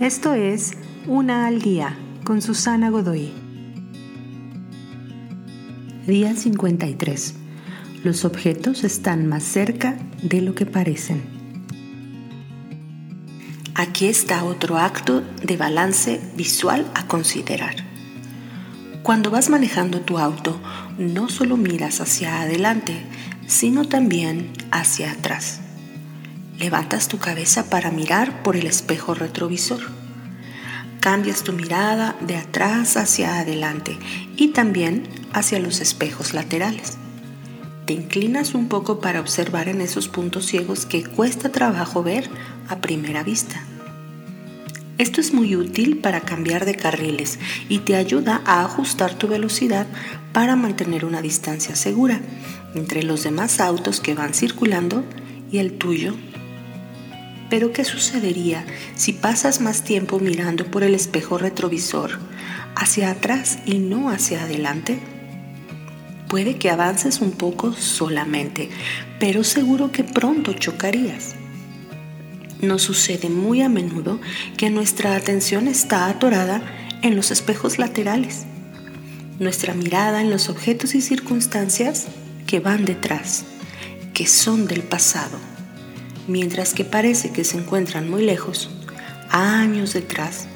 Esto es Una al Día con Susana Godoy. Día 53. Los objetos están más cerca de lo que parecen. Aquí está otro acto de balance visual a considerar. Cuando vas manejando tu auto, no solo miras hacia adelante, sino también hacia atrás. Levantas tu cabeza para mirar por el espejo retrovisor. Cambias tu mirada de atrás hacia adelante y también hacia los espejos laterales. Te inclinas un poco para observar en esos puntos ciegos que cuesta trabajo ver a primera vista. Esto es muy útil para cambiar de carriles y te ayuda a ajustar tu velocidad para mantener una distancia segura entre los demás autos que van circulando y el tuyo pero ¿qué sucedería si pasas más tiempo mirando por el espejo retrovisor hacia atrás y no hacia adelante? Puede que avances un poco solamente, pero seguro que pronto chocarías. Nos sucede muy a menudo que nuestra atención está atorada en los espejos laterales, nuestra mirada en los objetos y circunstancias que van detrás, que son del pasado mientras que parece que se encuentran muy lejos, años detrás,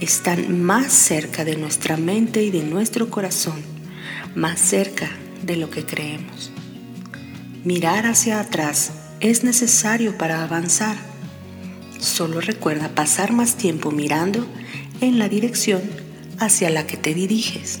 están más cerca de nuestra mente y de nuestro corazón, más cerca de lo que creemos. Mirar hacia atrás es necesario para avanzar. Solo recuerda pasar más tiempo mirando en la dirección hacia la que te diriges.